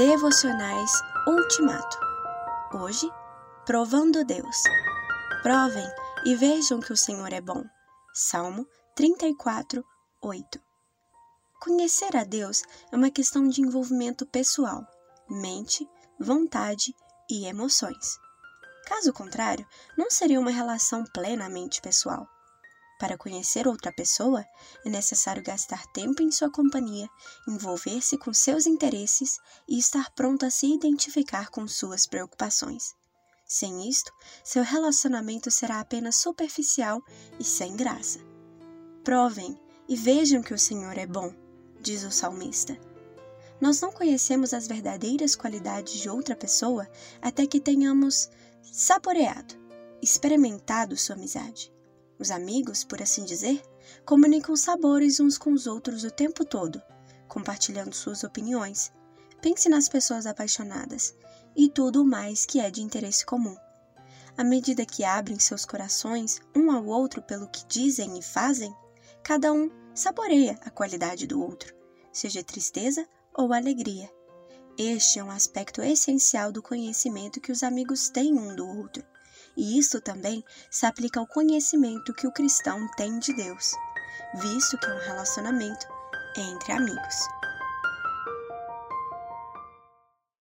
Devocionais Ultimato. Hoje, provando Deus. Provem e vejam que o Senhor é bom. Salmo 34, 8. Conhecer a Deus é uma questão de envolvimento pessoal, mente, vontade e emoções. Caso contrário, não seria uma relação plenamente pessoal. Para conhecer outra pessoa, é necessário gastar tempo em sua companhia, envolver-se com seus interesses e estar pronto a se identificar com suas preocupações. Sem isto, seu relacionamento será apenas superficial e sem graça. Provem e vejam que o Senhor é bom, diz o salmista. Nós não conhecemos as verdadeiras qualidades de outra pessoa até que tenhamos saboreado, experimentado sua amizade. Os amigos, por assim dizer, comunicam sabores uns com os outros o tempo todo, compartilhando suas opiniões. Pense nas pessoas apaixonadas e tudo o mais que é de interesse comum. À medida que abrem seus corações um ao outro pelo que dizem e fazem, cada um saboreia a qualidade do outro, seja tristeza ou alegria. Este é um aspecto essencial do conhecimento que os amigos têm um do outro e isto também se aplica ao conhecimento que o cristão tem de Deus, visto que é um relacionamento entre amigos.